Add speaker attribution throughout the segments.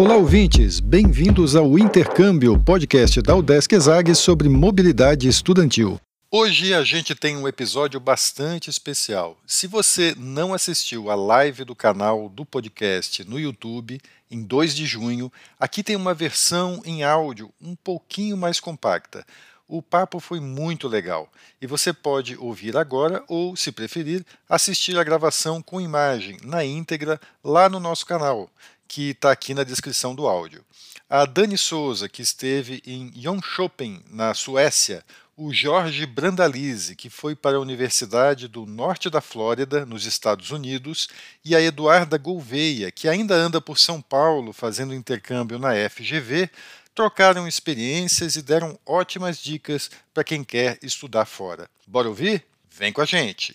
Speaker 1: Olá, ouvintes! Bem-vindos ao Intercâmbio, podcast da Udesc Exag sobre mobilidade estudantil. Hoje a gente tem um episódio bastante especial. Se você não assistiu a live do canal do podcast no YouTube, em 2 de junho, aqui tem uma versão em áudio um pouquinho mais compacta. O papo foi muito legal e você pode ouvir agora ou, se preferir, assistir a gravação com imagem na íntegra lá no nosso canal que está aqui na descrição do áudio. A Dani Souza, que esteve em Jönköping, na Suécia, o Jorge Brandalize, que foi para a Universidade do Norte da Flórida, nos Estados Unidos, e a Eduarda Gouveia, que ainda anda por São Paulo fazendo intercâmbio na FGV, trocaram experiências e deram ótimas dicas para quem quer estudar fora. Bora ouvir? Vem com a gente!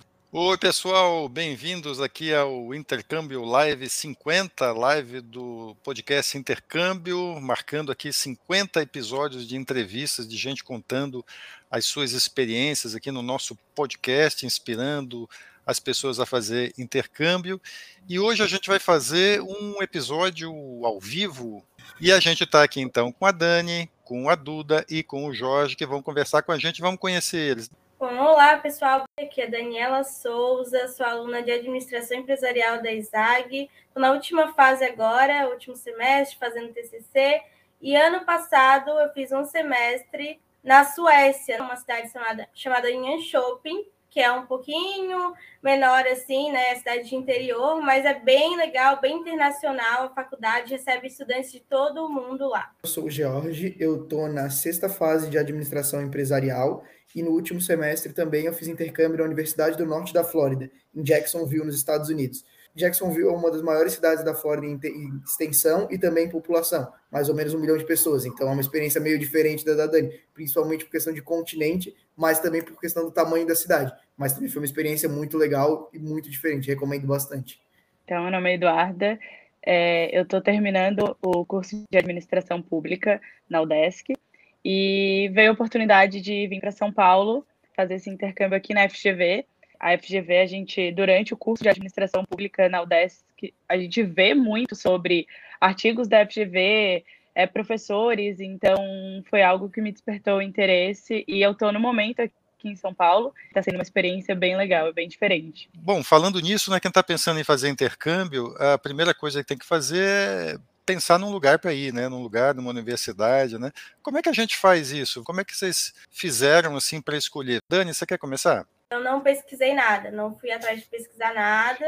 Speaker 1: Oi, pessoal, bem-vindos aqui ao Intercâmbio Live 50, live do podcast Intercâmbio, marcando aqui 50 episódios de entrevistas de gente contando as suas experiências aqui no nosso podcast, inspirando as pessoas a fazer intercâmbio. E hoje a gente vai fazer um episódio ao vivo. E a gente está aqui então com a Dani, com a Duda e com o Jorge, que vão conversar com a gente, vamos conhecer eles.
Speaker 2: Bom, olá pessoal, aqui é Daniela Souza, sou aluna de Administração Empresarial da ISAG, estou na última fase agora, último semestre, fazendo TCC, e ano passado eu fiz um semestre na Suécia, numa cidade chamada, chamada que é um pouquinho menor assim, né, cidade de interior, mas é bem legal, bem internacional, a faculdade recebe estudantes de todo o mundo lá.
Speaker 3: Eu sou o George, eu estou na sexta fase de Administração Empresarial, e no último semestre também eu fiz intercâmbio na Universidade do Norte da Flórida, em Jacksonville, nos Estados Unidos. Jacksonville é uma das maiores cidades da Flórida em extensão e também em população, mais ou menos um milhão de pessoas. Então é uma experiência meio diferente da da Dani, principalmente por questão de continente, mas também por questão do tamanho da cidade. Mas também foi uma experiência muito legal e muito diferente, recomendo bastante.
Speaker 4: Então, meu nome é Eduarda, é, eu estou terminando o curso de Administração Pública na UDESC, e veio a oportunidade de vir para São Paulo fazer esse intercâmbio aqui na FGV. A FGV, a gente, durante o curso de administração pública na UDESC, a gente vê muito sobre artigos da FGV, é, professores, então foi algo que me despertou o interesse e eu estou no momento aqui em São Paulo. Está sendo uma experiência bem legal, bem diferente.
Speaker 1: Bom, falando nisso, né, quem está pensando em fazer intercâmbio, a primeira coisa que tem que fazer é pensar num lugar para ir, né? Num lugar, numa universidade, né? Como é que a gente faz isso? Como é que vocês fizeram assim para escolher? Dani, você quer começar?
Speaker 2: Eu não pesquisei nada, não fui atrás de pesquisar nada,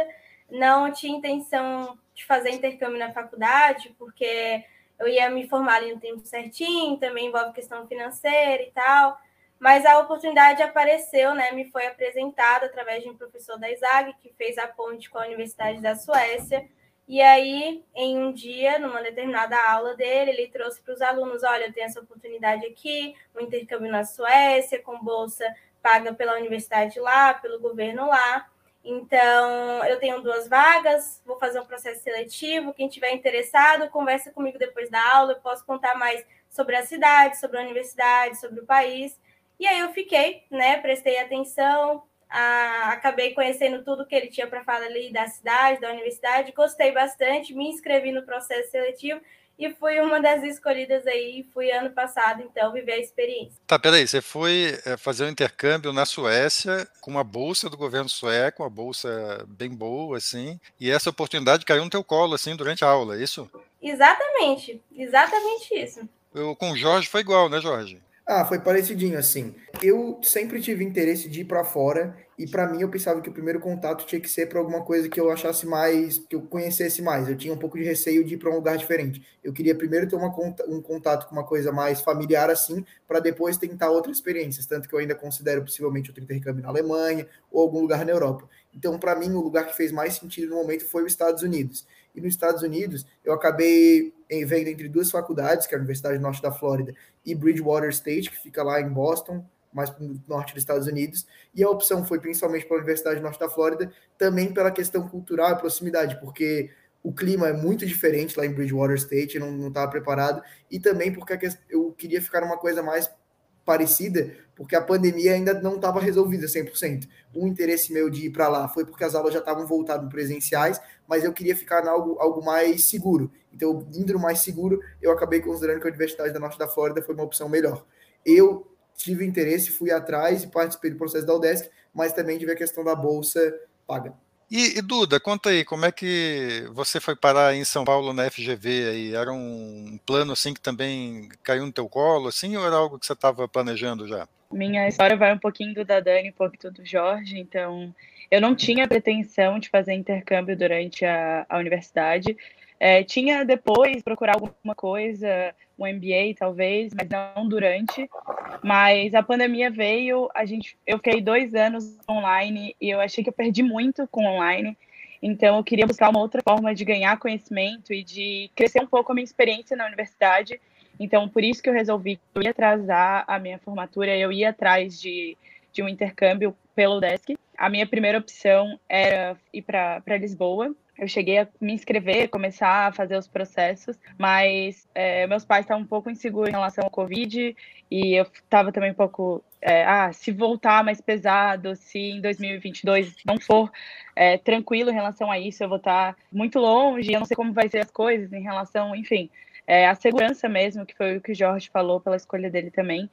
Speaker 2: não tinha intenção de fazer intercâmbio na faculdade, porque eu ia me formar ali no tempo certinho, também envolve questão financeira e tal. Mas a oportunidade apareceu, né? Me foi apresentada através de um professor da ISAG, que fez a ponte com a Universidade da Suécia e aí, em um dia, numa determinada aula dele, ele trouxe para os alunos: olha, eu tenho essa oportunidade aqui, um intercâmbio na Suécia, com bolsa paga pela universidade lá, pelo governo lá. Então, eu tenho duas vagas, vou fazer um processo seletivo. Quem tiver interessado, conversa comigo depois da aula. Eu posso contar mais sobre a cidade, sobre a universidade, sobre o país. E aí eu fiquei, né? Prestei atenção, ah, acabei conhecendo tudo que ele tinha para falar ali da cidade, da universidade, gostei bastante, me inscrevi no processo seletivo e fui uma das escolhidas aí, fui ano passado, então, viver a experiência.
Speaker 1: Tá, peraí, você foi é, fazer um intercâmbio na Suécia com uma bolsa do governo sueco, uma bolsa bem boa, assim, e essa oportunidade caiu no teu colo, assim, durante a aula, é isso?
Speaker 2: Exatamente, exatamente isso.
Speaker 1: Eu, com o Jorge foi igual, né, Jorge?
Speaker 3: Ah, foi parecidinho assim. Eu sempre tive interesse de ir para fora e para mim eu pensava que o primeiro contato tinha que ser para alguma coisa que eu achasse mais, que eu conhecesse mais. Eu tinha um pouco de receio de ir para um lugar diferente. Eu queria primeiro ter uma, um contato com uma coisa mais familiar assim, para depois tentar outras experiências, tanto que eu ainda considero possivelmente outro intercâmbio na Alemanha ou algum lugar na Europa. Então, para mim, o lugar que fez mais sentido no momento foi os Estados Unidos. E nos Estados Unidos, eu acabei vendo entre duas faculdades, que é a Universidade Norte da Flórida e Bridgewater State, que fica lá em Boston, mais no norte dos Estados Unidos, e a opção foi principalmente para a Universidade Norte da Flórida, também pela questão cultural e proximidade, porque o clima é muito diferente lá em Bridgewater State, eu não estava preparado, e também porque eu queria ficar numa coisa mais parecida, porque a pandemia ainda não estava resolvida 100%. O interesse meu de ir para lá foi porque as aulas já estavam voltadas presenciais, mas eu queria ficar em algo, algo mais seguro. Então, indo mais seguro, eu acabei considerando que a Universidade da Norte da Flórida foi uma opção melhor. Eu tive interesse, fui atrás e participei do processo da UDESC, mas também tive a questão da bolsa paga.
Speaker 1: E, e, Duda, conta aí, como é que você foi parar em São Paulo na FGV aí? Era um plano assim que também caiu no teu colo, assim, ou era algo que você estava planejando já?
Speaker 4: Minha história vai um pouquinho do da Dani, um pouquinho do Jorge, então eu não tinha pretensão de fazer intercâmbio durante a, a universidade. É, tinha depois procurar alguma coisa, um MBA talvez, mas não durante. Mas a pandemia veio, a gente, eu fiquei dois anos online e eu achei que eu perdi muito com online. Então eu queria buscar uma outra forma de ganhar conhecimento e de crescer um pouco a minha experiência na universidade. Então por isso que eu resolvi que eu ia atrasar a minha formatura, eu ia atrás de, de um intercâmbio pelo Desk. A minha primeira opção era ir para Lisboa, eu cheguei a me inscrever, começar a fazer os processos, mas é, meus pais estavam um pouco inseguros em relação ao Covid e eu estava também um pouco, é, ah, se voltar mais pesado, se em 2022 não for é, tranquilo em relação a isso, eu vou estar muito longe, eu não sei como vai ser as coisas em relação, enfim, é, a segurança mesmo, que foi o que o Jorge falou pela escolha dele também.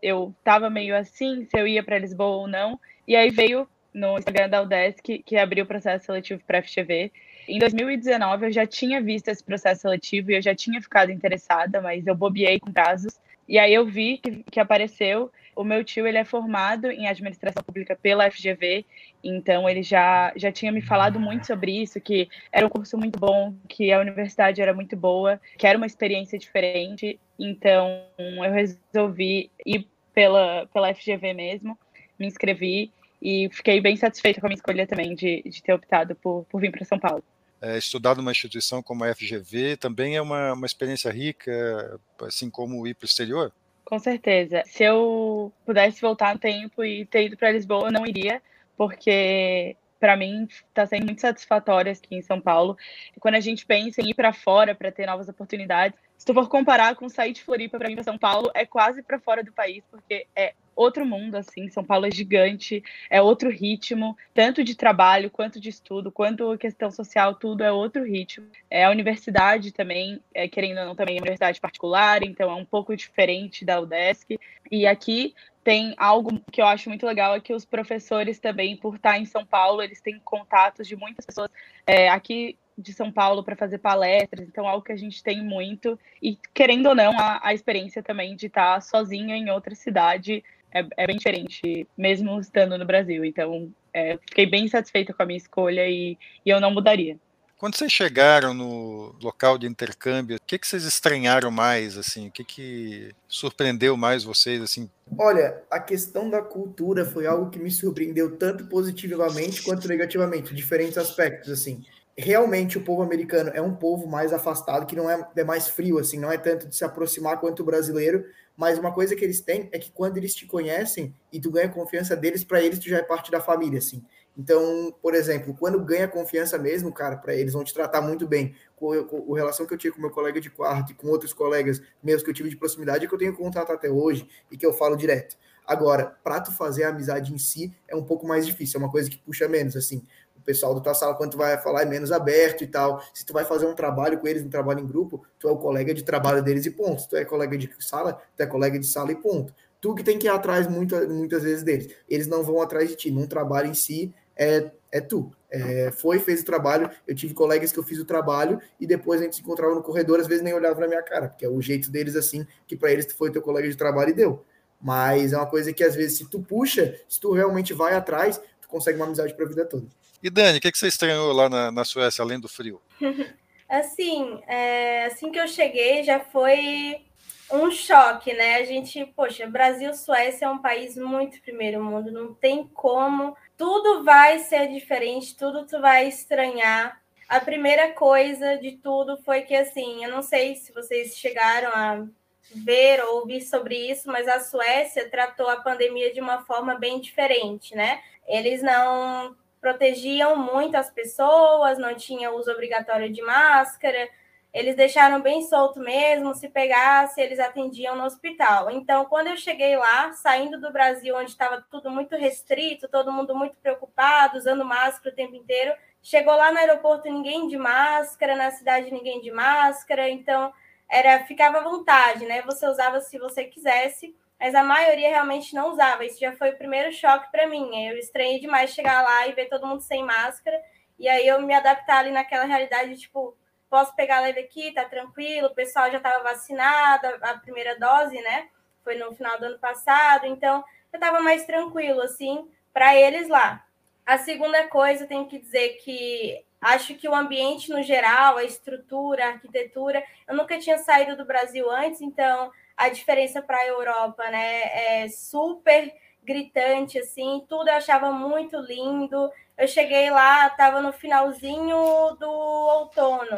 Speaker 4: Eu estava meio assim, se eu ia para Lisboa ou não, e aí veio no Instagram da UDESC, que abriu o processo seletivo para FGV. Em 2019, eu já tinha visto esse processo seletivo e eu já tinha ficado interessada, mas eu bobiei com prazos. E aí eu vi que, que apareceu. O meu tio ele é formado em administração pública pela FGV, então ele já, já tinha me falado muito sobre isso, que era um curso muito bom, que a universidade era muito boa, que era uma experiência diferente. Então eu resolvi ir pela, pela FGV mesmo, me inscrevi e fiquei bem satisfeita com a minha escolha também de, de ter optado por, por vir para São Paulo.
Speaker 1: É, estudar numa instituição como a FGV também é uma, uma experiência rica, assim como ir para o exterior?
Speaker 4: Com certeza. Se eu pudesse voltar no tempo e ter ido para Lisboa, eu não iria, porque para mim está sendo muito satisfatório aqui em São Paulo. E quando a gente pensa em ir para fora para ter novas oportunidades, se tu for comparar com sair de Floripa para vir para São Paulo, é quase para fora do país, porque é outro mundo, assim. São Paulo é gigante, é outro ritmo, tanto de trabalho quanto de estudo, quanto questão social, tudo é outro ritmo. É a universidade também, é, querendo ou não, também é universidade particular, então é um pouco diferente da UDESC. E aqui tem algo que eu acho muito legal é que os professores também, por estar em São Paulo, eles têm contatos de muitas pessoas. É, aqui de São Paulo para fazer palestras, então algo que a gente tem muito, e querendo ou não, a, a experiência também de estar sozinha em outra cidade é, é bem diferente, mesmo estando no Brasil. Então, é, fiquei bem satisfeita com a minha escolha e, e eu não mudaria.
Speaker 1: Quando vocês chegaram no local de intercâmbio, o que, que vocês estranharam mais, assim? O que, que surpreendeu mais vocês, assim?
Speaker 3: Olha, a questão da cultura foi algo que me surpreendeu tanto positivamente quanto negativamente, diferentes aspectos, assim. Realmente o povo americano é um povo mais afastado, que não é, é mais frio, assim, não é tanto de se aproximar quanto o brasileiro, mas uma coisa que eles têm é que quando eles te conhecem e tu ganha confiança deles, para eles tu já é parte da família, assim. Então, por exemplo, quando ganha confiança mesmo, cara, para eles vão te tratar muito bem. Com, com, a relação que eu tive com meu colega de quarto e com outros colegas meus que eu tive de proximidade, que eu tenho contato até hoje e que eu falo direto. Agora, para tu fazer a amizade em si é um pouco mais difícil, é uma coisa que puxa menos, assim pessoal da tua sala, quando tu vai falar, é menos aberto e tal. Se tu vai fazer um trabalho com eles, um trabalho em grupo, tu é o colega de trabalho deles e ponto. Se tu é colega de sala, tu é colega de sala e ponto. Tu que tem que ir atrás muito, muitas vezes deles. Eles não vão atrás de ti. Num trabalho em si, é, é tu. É, foi, fez o trabalho. Eu tive colegas que eu fiz o trabalho e depois a gente se encontrava no corredor, às vezes nem olhava na minha cara, porque é o jeito deles assim, que para eles tu foi teu colega de trabalho e deu. Mas é uma coisa que às vezes, se tu puxa, se tu realmente vai atrás, tu consegue uma amizade para a vida toda.
Speaker 1: E Dani, o que, que você estranhou lá na, na Suécia, além do frio?
Speaker 2: assim, é, assim que eu cheguei, já foi um choque, né? A gente, poxa, Brasil, Suécia é um país muito primeiro mundo, não tem como. Tudo vai ser diferente, tudo tu vai estranhar. A primeira coisa de tudo foi que, assim, eu não sei se vocês chegaram a ver ou ouvir sobre isso, mas a Suécia tratou a pandemia de uma forma bem diferente, né? Eles não protegiam muito as pessoas, não tinha uso obrigatório de máscara, eles deixaram bem solto mesmo, se pegasse, eles atendiam no hospital. Então, quando eu cheguei lá, saindo do Brasil, onde estava tudo muito restrito, todo mundo muito preocupado, usando máscara o tempo inteiro, chegou lá no aeroporto ninguém de máscara, na cidade ninguém de máscara, então era ficava à vontade, né? Você usava se você quisesse, mas a maioria realmente não usava. Isso já foi o primeiro choque para mim. Eu estranhei demais chegar lá e ver todo mundo sem máscara, e aí eu me adaptar ali naquela realidade, tipo, posso pegar leve aqui, tá tranquilo, o pessoal já estava vacinado, a primeira dose, né? Foi no final do ano passado, então eu estava mais tranquilo, assim, para eles lá. A segunda coisa, eu tenho que dizer que acho que o ambiente no geral, a estrutura, a arquitetura, eu nunca tinha saído do Brasil antes, então a diferença para a Europa, né, é super gritante, assim, tudo eu achava muito lindo. Eu cheguei lá, estava no finalzinho do outono.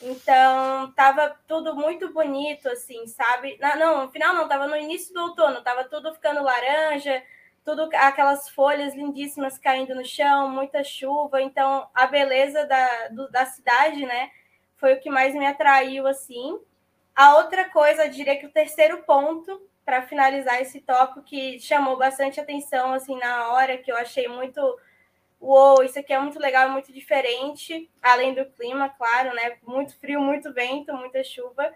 Speaker 2: Então, estava tudo muito bonito, assim, sabe? Não, não, no final não, estava no início do outono, estava tudo ficando laranja, tudo aquelas folhas lindíssimas caindo no chão, muita chuva. Então, a beleza da, do, da cidade, né, foi o que mais me atraiu, assim. A outra coisa, eu diria que o terceiro ponto, para finalizar esse tópico, que chamou bastante atenção, assim, na hora, que eu achei muito uou, isso aqui é muito legal, muito diferente, além do clima, claro, né? Muito frio, muito vento, muita chuva.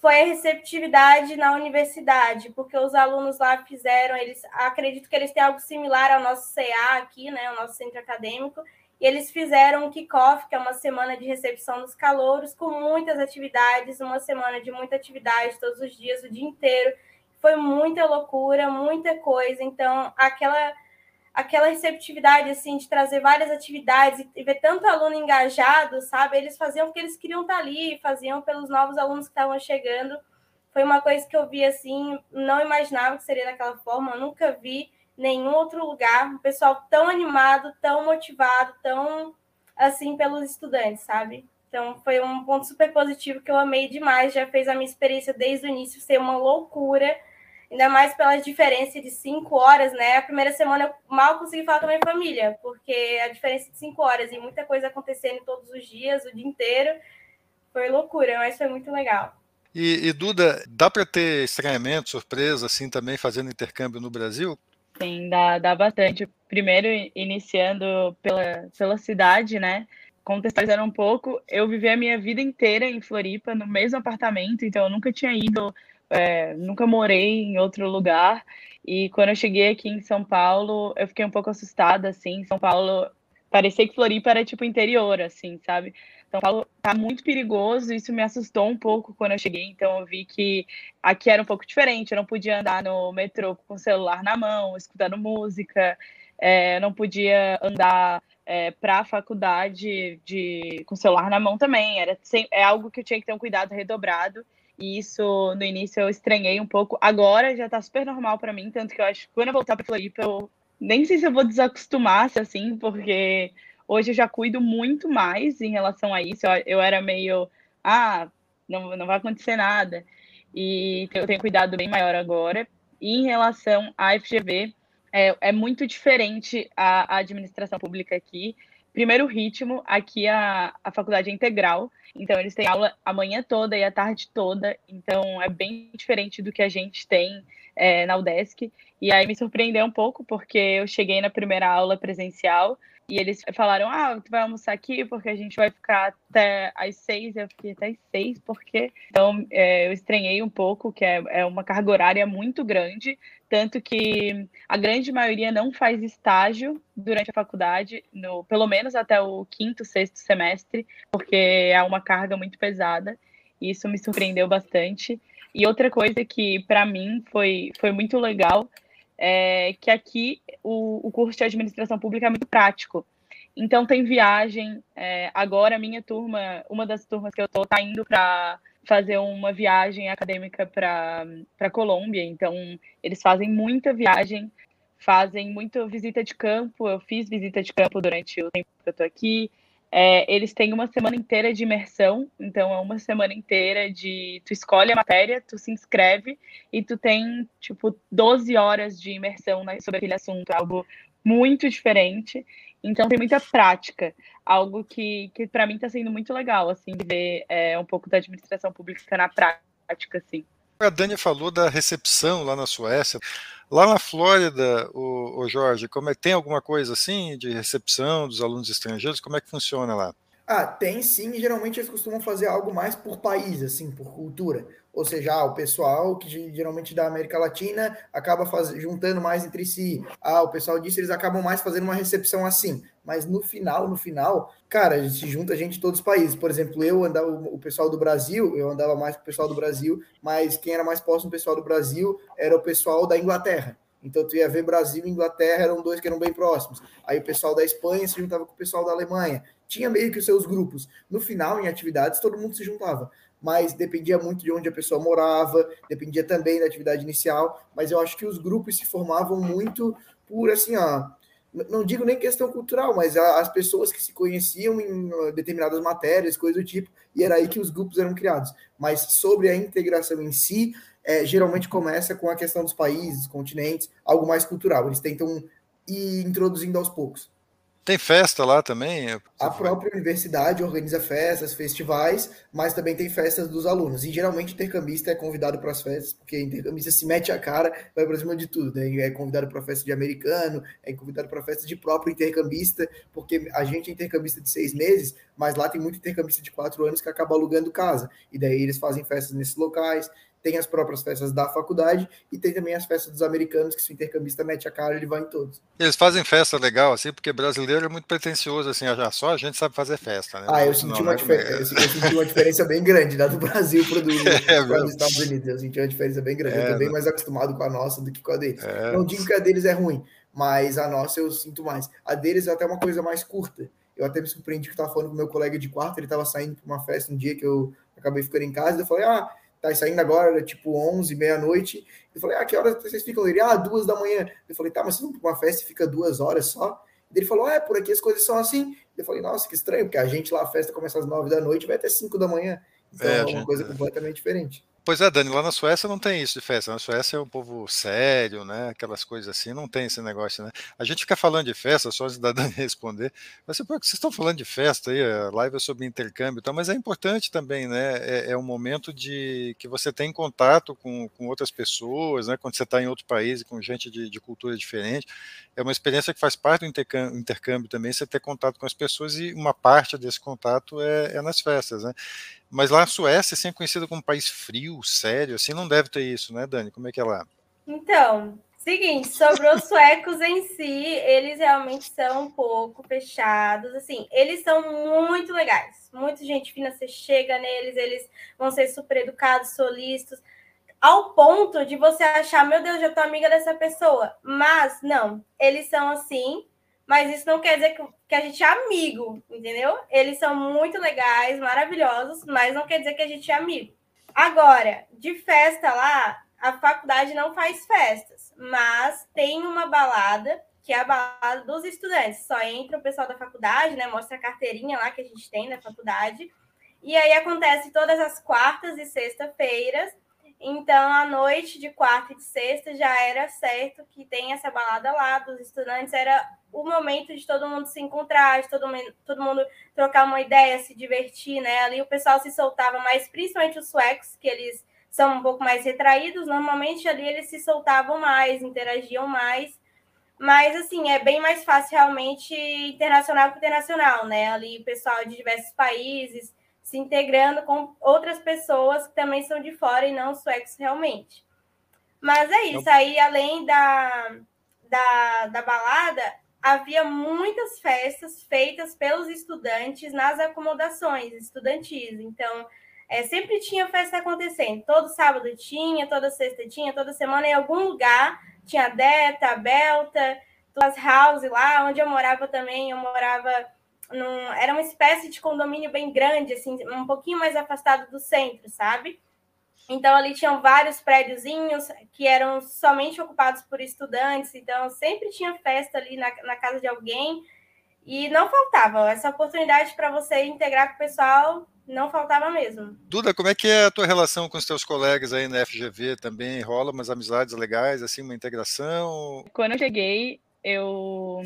Speaker 2: Foi a receptividade na universidade, porque os alunos lá fizeram, eles acredito que eles têm algo similar ao nosso CA aqui, né? O nosso centro acadêmico, e eles fizeram um kickoff, que é uma semana de recepção dos calouros, com muitas atividades, uma semana de muita atividade, todos os dias, o dia inteiro. Foi muita loucura, muita coisa. Então, aquela aquela receptividade, assim, de trazer várias atividades e ver tanto aluno engajado, sabe? Eles faziam porque eles queriam estar ali, faziam pelos novos alunos que estavam chegando. Foi uma coisa que eu vi, assim, não imaginava que seria daquela forma, nunca vi nenhum outro lugar, um pessoal tão animado, tão motivado, tão, assim, pelos estudantes, sabe? Então, foi um ponto super positivo que eu amei demais, já fez a minha experiência desde o início ser uma loucura, ainda mais pela diferença de cinco horas, né? A primeira semana eu mal consegui falar com a minha família, porque a diferença de cinco horas e muita coisa acontecendo todos os dias, o dia inteiro, foi loucura, mas foi muito legal.
Speaker 1: E, e Duda, dá para ter estranhamento, surpresa, assim, também fazendo intercâmbio no Brasil?
Speaker 4: Sim, dá, dá bastante. Primeiro, iniciando pela, pela cidade, né? Contextualizando um pouco, eu vivi a minha vida inteira em Floripa, no mesmo apartamento, então eu nunca tinha ido é, nunca morei em outro lugar. E quando eu cheguei aqui em São Paulo, eu fiquei um pouco assustada, assim. São Paulo, parecia que Floripa era tipo interior, assim, sabe? São Paulo tá muito perigoso, isso me assustou um pouco quando eu cheguei, então eu vi que aqui era um pouco diferente, eu não podia andar no metrô com o celular na mão, escutando música, é, não podia andar é, para a faculdade de, com o celular na mão também, era é algo que eu tinha que ter um cuidado redobrado, e isso, no início, eu estranhei um pouco. Agora já tá super normal para mim, tanto que eu acho que quando eu voltar pra Floripa, eu nem sei se eu vou desacostumar, assim, porque hoje eu já cuido muito mais em relação a isso. Eu, era meio, ah, não, não vai acontecer nada. E eu tenho cuidado bem maior agora. E em relação à FGV, é, é muito diferente a, a administração pública aqui. Primeiro, o ritmo. Aqui a, a faculdade é integral. Então, eles têm aula a manhã toda e a tarde toda. Então, é bem diferente do que a gente tem é, na UDESC. E aí me surpreendeu um pouco, porque eu cheguei na primeira aula presencial e eles falaram: Ah, tu vai almoçar aqui porque a gente vai ficar até às seis. Eu fiquei até às seis, porque. Então, é, eu estranhei um pouco, que é, é uma carga horária muito grande. Tanto que a grande maioria não faz estágio durante a faculdade, no, pelo menos até o quinto, sexto semestre, porque é uma carga muito pesada. E isso me surpreendeu bastante. E outra coisa que, para mim, foi, foi muito legal é que aqui o, o curso de administração pública é muito prático. Então tem viagem. É, agora a minha turma, uma das turmas que eu estou, está indo para fazer uma viagem acadêmica para a Colômbia. Então, eles fazem muita viagem, fazem muita visita de campo. Eu fiz visita de campo durante o tempo que eu estou aqui. É, eles têm uma semana inteira de imersão, então é uma semana inteira de tu escolhe a matéria, tu se inscreve e tu tem tipo 12 horas de imersão sobre aquele assunto, algo muito diferente. Então tem muita prática, algo que, que para mim está sendo muito legal, assim, de ver é, um pouco da administração pública na prática, assim.
Speaker 1: A Dani falou da recepção lá na Suécia. Lá na Flórida, o, o Jorge, como é, tem alguma coisa assim de recepção dos alunos estrangeiros? Como é que funciona lá?
Speaker 3: Ah, tem sim, geralmente eles costumam fazer algo mais por país, assim, por cultura. Ou seja, ah, o pessoal que geralmente da América Latina acaba faz... juntando mais entre si. Ah, o pessoal disso, eles acabam mais fazendo uma recepção assim. Mas no final, no final, cara, se junta gente de todos os países. Por exemplo, eu andava, o pessoal do Brasil, eu andava mais com o pessoal do Brasil, mas quem era mais próximo do pessoal do Brasil era o pessoal da Inglaterra. Então tu ia ver Brasil e Inglaterra eram dois que eram bem próximos. Aí o pessoal da Espanha se juntava com o pessoal da Alemanha. Tinha meio que os seus grupos. No final, em atividades, todo mundo se juntava. Mas dependia muito de onde a pessoa morava, dependia também da atividade inicial. Mas eu acho que os grupos se formavam muito por assim, ó. Não digo nem questão cultural, mas as pessoas que se conheciam em determinadas matérias, coisas do tipo, e era aí que os grupos eram criados. Mas sobre a integração em si, é, geralmente começa com a questão dos países, continentes, algo mais cultural. Eles tentam ir introduzindo aos poucos.
Speaker 1: Tem festa lá também?
Speaker 3: A própria universidade organiza festas, festivais, mas também tem festas dos alunos. E geralmente intercambista é convidado para as festas, porque intercambista se mete a cara, vai para cima de tudo. Né? É convidado para festa de americano, é convidado para festa de próprio intercambista, porque a gente é intercambista de seis meses, mas lá tem muito intercambista de quatro anos que acaba alugando casa. E daí eles fazem festas nesses locais tem as próprias festas da faculdade e tem também as festas dos americanos, que se o intercambista mete a cara, ele vai em todos.
Speaker 1: Eles fazem festa legal, assim, porque brasileiro é muito pretencioso, assim, já só a gente sabe fazer festa, né?
Speaker 3: Ah, eu senti, uma, diferença, eu senti uma diferença bem grande da do Brasil para do, é, os Estados Unidos. Eu senti uma diferença bem grande. É, eu tô bem né? mais acostumado com a nossa do que com a deles. É. Não digo que a deles é ruim, mas a nossa eu sinto mais. A deles é até uma coisa mais curta. Eu até me surpreendi que estava falando com meu colega de quarto, ele estava saindo para uma festa um dia que eu acabei ficando em casa, e eu falei, ah, tá saindo agora, era tipo 11, meia-noite. Eu falei, ah, que horas vocês ficam? Ele, ah, duas da manhã. Eu falei, tá, mas vocês vão para uma festa e fica duas horas só? Ele falou, ah, é, por aqui as coisas são assim. Eu falei, nossa, que estranho, porque a gente lá, a festa começa às nove da noite vai até cinco da manhã. Então é, é uma gente... coisa completamente diferente.
Speaker 1: Pois é, Dani, lá na Suécia não tem isso de festa. Na Suécia é um povo sério, né? Aquelas coisas assim, não tem esse negócio, né? A gente fica falando de festa, só antes da Dani responder. Mas vocês estão falando de festa aí, a live é sobre intercâmbio e tal, mas é importante também, né? É, é um momento de que você tem contato com, com outras pessoas, né? Quando você está em outro país, com gente de, de cultura diferente. É uma experiência que faz parte do intercâmbio, intercâmbio também, você ter contato com as pessoas e uma parte desse contato é, é nas festas, né? Mas lá a Suécia, assim, é conhecida como um país frio, sério, assim, não deve ter isso, né, Dani? Como é que é lá?
Speaker 2: Então, seguinte, sobre os suecos em si, eles realmente são um pouco fechados, assim, eles são muito legais, muita gente fina, você chega neles, eles vão ser super educados, solistas, ao ponto de você achar, meu Deus, já tô amiga dessa pessoa, mas não, eles são assim, mas isso não quer dizer que, que a gente é amigo, entendeu? Eles são muito legais, maravilhosos, mas não quer dizer que a gente é amigo. Agora, de festa lá, a faculdade não faz festas, mas tem uma balada, que é a balada dos estudantes. Só entra o pessoal da faculdade, né? Mostra a carteirinha lá que a gente tem na faculdade. E aí acontece todas as quartas e sexta-feiras então, a noite de quarta e de sexta já era certo que tem essa balada lá dos estudantes, era o momento de todo mundo se encontrar, de todo mundo, todo mundo trocar uma ideia, se divertir, né? Ali o pessoal se soltava mais, principalmente os suecos, que eles são um pouco mais retraídos, normalmente ali eles se soltavam mais, interagiam mais. Mas, assim, é bem mais fácil realmente internacional que internacional, né? Ali, pessoal de diversos países, se integrando com outras pessoas que também são de fora e não suecos realmente. Mas é isso, aí além da, da, da balada, havia muitas festas feitas pelos estudantes nas acomodações estudantis. Então, é, sempre tinha festa acontecendo. Todo sábado tinha, toda sexta tinha, toda semana em algum lugar tinha Deta, Belta, as House lá, onde eu morava também, eu morava num, era uma espécie de condomínio bem grande, assim, um pouquinho mais afastado do centro, sabe? Então ali tinham vários prédiozinhos que eram somente ocupados por estudantes, então sempre tinha festa ali na, na casa de alguém e não faltava essa oportunidade para você integrar com o pessoal, não faltava mesmo.
Speaker 1: Duda, como é que é a tua relação com os teus colegas aí na FGV? Também rola umas amizades legais, assim, uma integração?
Speaker 4: Quando eu cheguei, eu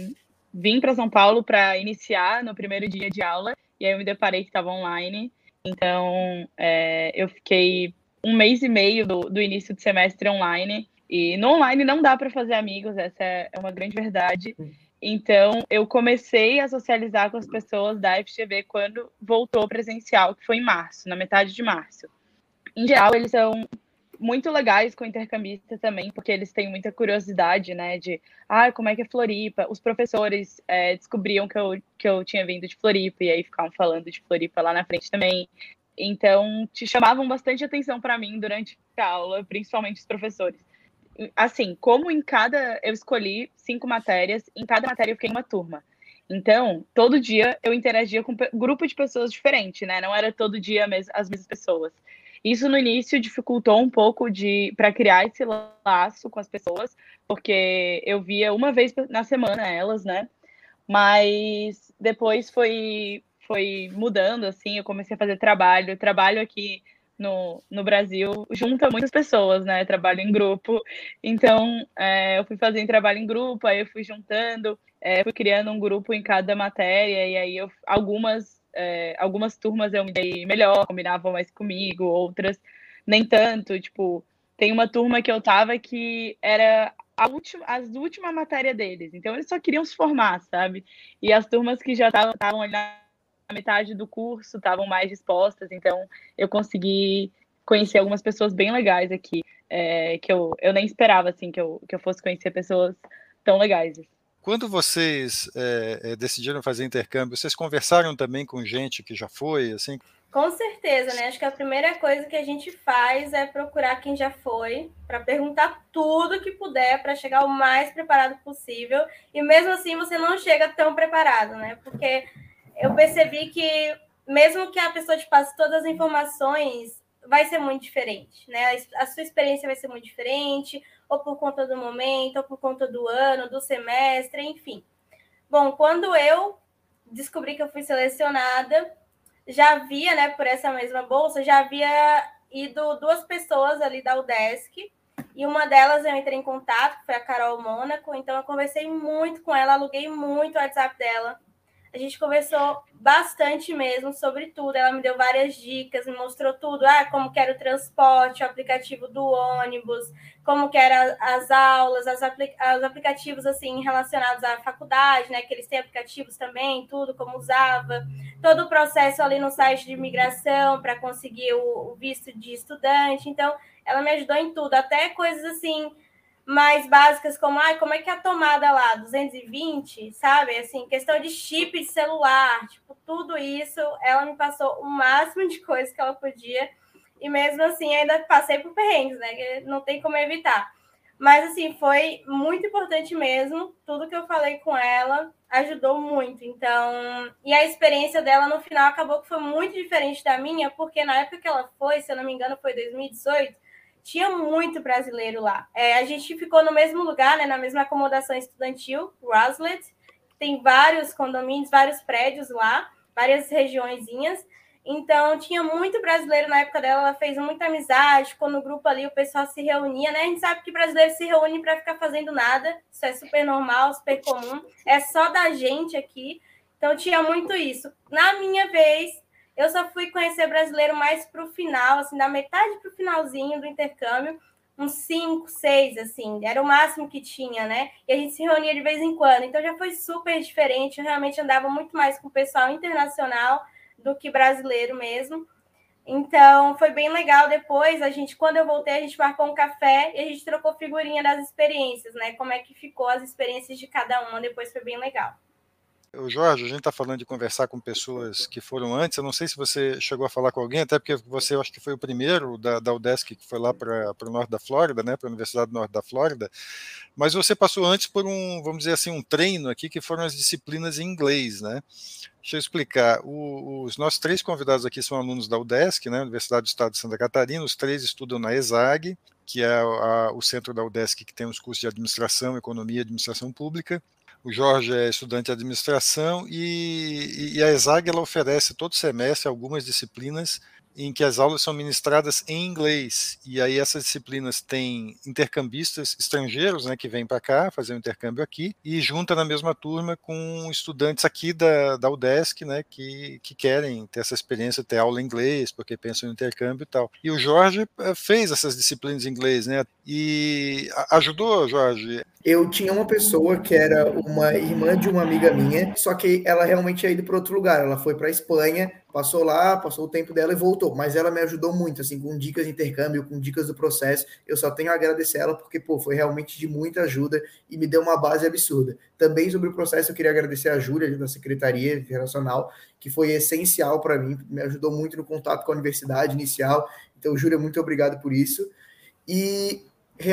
Speaker 4: vim para São Paulo para iniciar no primeiro dia de aula e aí eu me deparei que estava online. Então, é, eu fiquei um mês e meio do, do início do semestre online. E no online não dá para fazer amigos, essa é uma grande verdade. Então, eu comecei a socializar com as pessoas da FGV quando voltou presencial, que foi em março, na metade de março. Em geral, eles são muito legais com intercambista também, porque eles têm muita curiosidade, né, de, ah, como é que é Floripa? Os professores é, descobriam que eu, que eu tinha vindo de Floripa, e aí ficavam falando de Floripa lá na frente também. Então, te chamavam bastante atenção para mim durante a aula, principalmente os professores. Assim, como em cada. Eu escolhi cinco matérias, em cada matéria eu fiquei uma turma. Então, todo dia eu interagia com um grupo de pessoas diferentes, né? Não era todo dia as mesmas pessoas. Isso no início dificultou um pouco de para criar esse laço com as pessoas, porque eu via uma vez na semana elas, né? Mas depois foi foi mudando, assim, eu comecei a fazer trabalho, trabalho aqui no, no Brasil junta muitas pessoas, né? Trabalho em grupo. Então, é, eu fui fazendo trabalho em grupo, aí eu fui juntando, é, fui criando um grupo em cada matéria, e aí eu, algumas, é, algumas turmas eu me dei melhor, combinavam mais comigo, outras nem tanto. Tipo, tem uma turma que eu tava que era a última, as última matéria deles. Então, eles só queriam se formar, sabe? E as turmas que já estavam ali metade do curso estavam mais dispostas, então eu consegui conhecer algumas pessoas bem legais aqui, é, que eu, eu nem esperava assim que eu, que eu fosse conhecer pessoas tão legais.
Speaker 1: Quando vocês é, decidiram fazer intercâmbio, vocês conversaram também com gente que já foi, assim?
Speaker 2: Com certeza, né? Acho que a primeira coisa que a gente faz é procurar quem já foi, para perguntar tudo que puder, para chegar o mais preparado possível. E mesmo assim, você não chega tão preparado, né? Porque eu percebi que mesmo que a pessoa te passe todas as informações, vai ser muito diferente, né? A sua experiência vai ser muito diferente, ou por conta do momento, ou por conta do ano, do semestre, enfim. Bom, quando eu descobri que eu fui selecionada, já havia, né, por essa mesma bolsa, já havia ido duas pessoas ali da UDESC, e uma delas eu entrei em contato, foi a Carol Mônaco, então eu conversei muito com ela, aluguei muito o WhatsApp dela, a gente conversou bastante mesmo sobre tudo. Ela me deu várias dicas, me mostrou tudo, ah, como que era o transporte, o aplicativo do ônibus, como que eram as aulas, as apli os aplicativos assim relacionados à faculdade, né? Que eles têm aplicativos também, tudo como usava, todo o processo ali no site de imigração para conseguir o, o visto de estudante. Então, ela me ajudou em tudo, até coisas assim mais básicas, como ah, como é que é a tomada lá, 220, sabe? Assim, questão de chip de celular, tipo, tudo isso, ela me passou o máximo de coisas que ela podia. E mesmo assim, ainda passei por perrengues, né? Que não tem como evitar. Mas assim, foi muito importante mesmo. Tudo que eu falei com ela ajudou muito. Então, e a experiência dela no final acabou que foi muito diferente da minha, porque na época que ela foi, se eu não me engano, foi 2018 tinha muito brasileiro lá. É, a gente ficou no mesmo lugar, né, na mesma acomodação estudantil, Roslet, tem vários condomínios, vários prédios lá, várias regiõezinhas. Então, tinha muito brasileiro na época dela, ela fez muita amizade, ficou no grupo ali, o pessoal se reunia, né? A gente sabe que brasileiro se reúne para ficar fazendo nada, isso é super normal, super comum, é só da gente aqui. Então, tinha muito isso. Na minha vez, eu só fui conhecer brasileiro mais para o final, assim, da metade para o finalzinho do intercâmbio, uns cinco, seis, assim, era o máximo que tinha, né? E a gente se reunia de vez em quando, então já foi super diferente. Eu realmente andava muito mais com o pessoal internacional do que brasileiro mesmo. Então foi bem legal. Depois, a gente, quando eu voltei, a gente marcou um café e a gente trocou figurinha das experiências, né? Como é que ficou as experiências de cada uma. Depois foi bem legal.
Speaker 1: O Jorge, a gente está falando de conversar com pessoas que foram antes. Eu não sei se você chegou a falar com alguém, até porque você, acho que foi o primeiro da, da UDESC que foi lá para o norte da Flórida, né, para a Universidade do Norte da Flórida. Mas você passou antes por um, vamos dizer assim, um treino aqui que foram as disciplinas em inglês, né? Deixa eu explicar. O, os nossos três convidados aqui são alunos da UDESC, né, Universidade do Estado de Santa Catarina. Os três estudam na ESAG, que é a, o centro da UDESC que tem os cursos de administração, economia e administração pública. O Jorge é estudante de administração e, e a ESAG ela oferece todo semestre algumas disciplinas em que as aulas são ministradas em inglês. E aí essas disciplinas têm intercambistas estrangeiros, né, que vêm para cá fazer um intercâmbio aqui e junta na mesma turma com estudantes aqui da, da UDESC, né, que, que querem ter essa experiência, ter aula em inglês, porque pensam no intercâmbio e tal. E o Jorge eh, fez essas disciplinas em inglês, né, e ajudou, Jorge,
Speaker 3: eu tinha uma pessoa que era uma irmã de uma amiga minha, só que ela realmente tinha ido para outro lugar. Ela foi para Espanha, passou lá, passou o tempo dela e voltou. Mas ela me ajudou muito, assim, com dicas de intercâmbio, com dicas do processo. Eu só tenho a agradecer ela porque, pô, foi realmente de muita ajuda e me deu uma base absurda. Também sobre o processo, eu queria agradecer a Júlia, da Secretaria Internacional, que foi essencial para mim, me ajudou muito no contato com a universidade inicial. Então, Júlia, muito obrigado por isso. E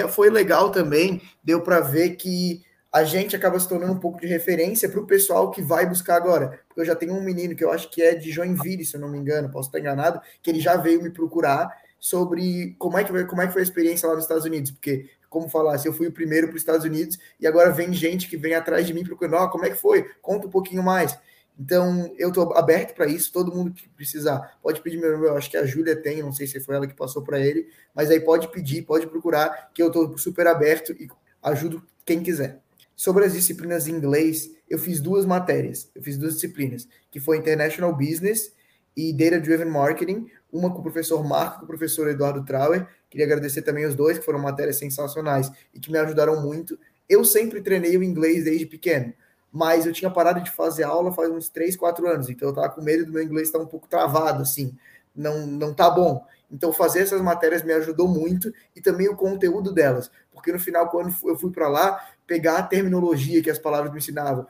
Speaker 3: foi legal também, deu para ver que a gente acaba se tornando um pouco de referência para o pessoal que vai buscar agora. Porque eu já tenho um menino que eu acho que é de Joinville, se eu não me engano, posso estar enganado, que ele já veio me procurar sobre como é que, foi, como é que foi a experiência lá nos Estados Unidos. Porque, como falasse, eu fui o primeiro para os Estados Unidos e agora vem gente que vem atrás de mim procurando, oh, como é que foi? Conta um pouquinho mais. Então, eu estou aberto para isso. Todo mundo que precisar pode pedir meu número. Acho que a Júlia tem, não sei se foi ela que passou para ele, mas aí pode pedir, pode procurar, que eu estou super aberto e ajudo quem quiser. Sobre as disciplinas em inglês, eu fiz duas matérias, eu fiz duas disciplinas, que foi International Business e Data Driven Marketing, uma com o professor Marco com o professor Eduardo Trauer. Queria agradecer também os dois, que foram matérias sensacionais e que me ajudaram muito. Eu sempre treinei o inglês desde pequeno mas eu tinha parado de fazer aula faz uns 3, 4 anos, então eu tava com medo do meu inglês estar um pouco travado, assim, não, não tá bom. Então fazer essas matérias me ajudou muito e também o conteúdo delas, porque no final, quando eu fui para lá, pegar a terminologia que as palavras me ensinavam,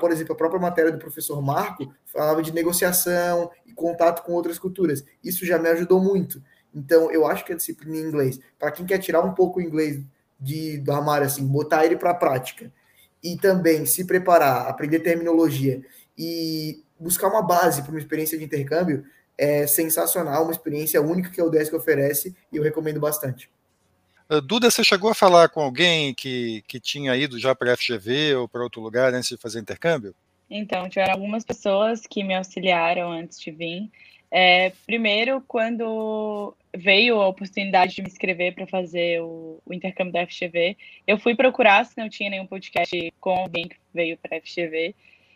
Speaker 3: por exemplo, a própria matéria do professor Marco falava de negociação e contato com outras culturas. Isso já me ajudou muito. Então, eu acho que a disciplina em inglês, para quem quer tirar um pouco o inglês de, do armário, assim, botar ele para a prática, e também se preparar, aprender terminologia e buscar uma base para uma experiência de intercâmbio é sensacional, uma experiência única que a UDESC oferece e eu recomendo bastante.
Speaker 1: Uh, Duda, você chegou a falar com alguém que, que tinha ido já para a FGV ou para outro lugar antes de fazer intercâmbio?
Speaker 4: Então, tiveram algumas pessoas que me auxiliaram antes de vir. É, primeiro, quando veio a oportunidade de me inscrever para fazer o, o, intercâmbio da FGV, eu fui procurar se não tinha nenhum podcast com alguém que veio para a FGV,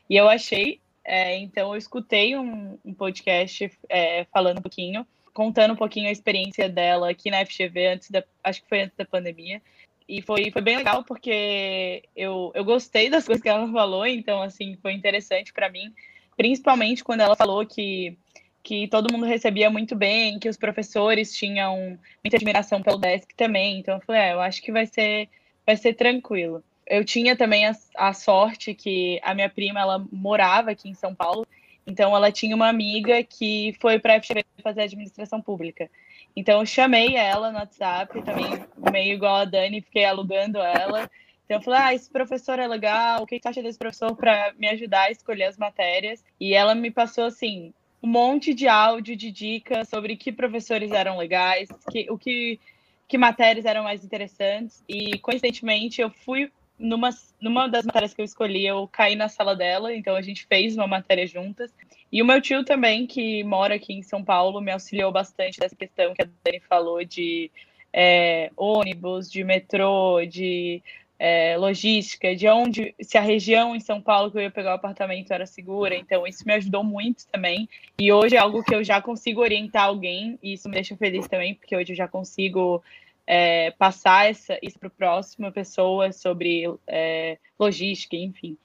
Speaker 4: e eu achei, é, então eu escutei um, um podcast é, falando um pouquinho, contando um pouquinho a experiência dela aqui na FGV, antes da, acho que foi antes da pandemia, e foi, foi bem legal porque eu, eu gostei das coisas que ela falou, então assim, foi interessante para mim, principalmente quando ela falou que que todo mundo recebia muito bem, que os professores tinham muita admiração pelo desk também. Então eu falei, é, eu acho que vai ser, vai ser tranquilo. Eu tinha também a, a sorte que a minha prima ela morava aqui em São Paulo, então ela tinha uma amiga que foi para a FGV fazer administração pública. Então eu chamei ela no WhatsApp, também meio igual a Dani, fiquei alugando ela. Então eu falei, ah, esse professor é legal, o que você acha desse professor para me ajudar a escolher as matérias? E ela me passou assim um monte de áudio de dicas sobre que professores eram legais, que, o que, que matérias eram mais interessantes. E, coincidentemente, eu fui numa, numa das matérias que eu escolhi, eu caí na sala dela, então a gente fez uma matéria juntas. E o meu tio também, que mora aqui em São Paulo, me auxiliou bastante nessa questão que a Dani falou de é, ônibus, de metrô, de é, logística, de onde, se a região em São Paulo que eu ia pegar o apartamento era segura, então isso me ajudou muito também. E hoje é algo que eu já consigo orientar alguém, e isso me deixa feliz também, porque hoje eu já consigo é, passar essa, isso para a próxima pessoa sobre é, logística, enfim.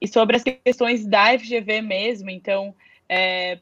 Speaker 4: E sobre as questões da FGV mesmo, então, é,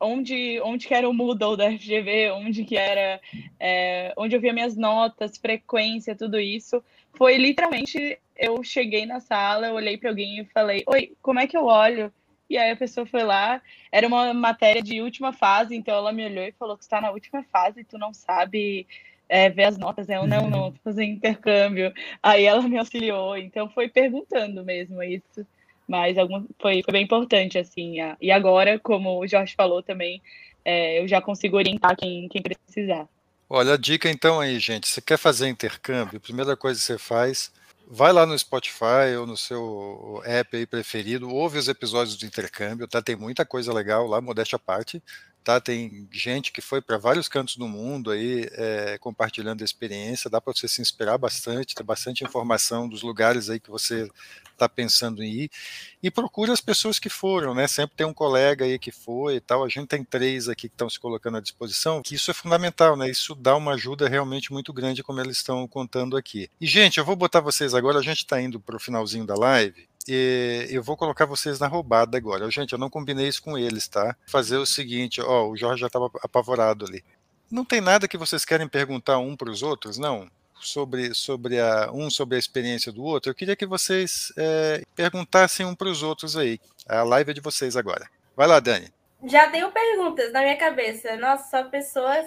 Speaker 4: onde, onde que era o Moodle da FGV, onde que era, é, onde eu via minhas notas, frequência, tudo isso, foi literalmente, eu cheguei na sala, olhei para alguém e falei, oi, como é que eu olho? E aí a pessoa foi lá, era uma matéria de última fase, então ela me olhou e falou que está na última fase, tu não sabe é, ver as notas. Eu, não, não, tô fazendo intercâmbio. Aí ela me auxiliou, então foi perguntando mesmo isso. Mas algum, foi, foi bem importante, assim. A, e agora, como o Jorge falou também, é, eu já consigo orientar quem, quem precisar.
Speaker 1: Olha, a dica então aí, gente. Você quer fazer intercâmbio? Primeira coisa que você faz, vai lá no Spotify ou no seu app aí preferido, ouve os episódios do intercâmbio, tá? Tem muita coisa legal lá, modéstia à parte tá? Tem gente que foi para vários cantos do mundo aí é, compartilhando a experiência, dá para você se inspirar bastante, tem bastante informação dos lugares aí que você está pensando em ir e procure as pessoas que foram, né? Sempre tem um colega aí que foi e tal. A gente tem três aqui que estão se colocando à disposição, que isso é fundamental, né? Isso dá uma ajuda realmente muito grande, como eles estão contando aqui. E gente, eu vou botar vocês agora. A gente está indo para o finalzinho da live e eu vou colocar vocês na roubada agora. Gente, eu não combinei isso com eles, tá? Fazer o seguinte, ó, o Jorge já estava apavorado ali. Não tem nada que vocês querem perguntar um para os outros, não? Sobre, sobre a, um sobre a experiência do outro. Eu queria que vocês é, perguntassem um para os outros aí. A live é de vocês agora. Vai lá, Dani.
Speaker 2: Já tenho perguntas na minha cabeça. Nossa, só pessoas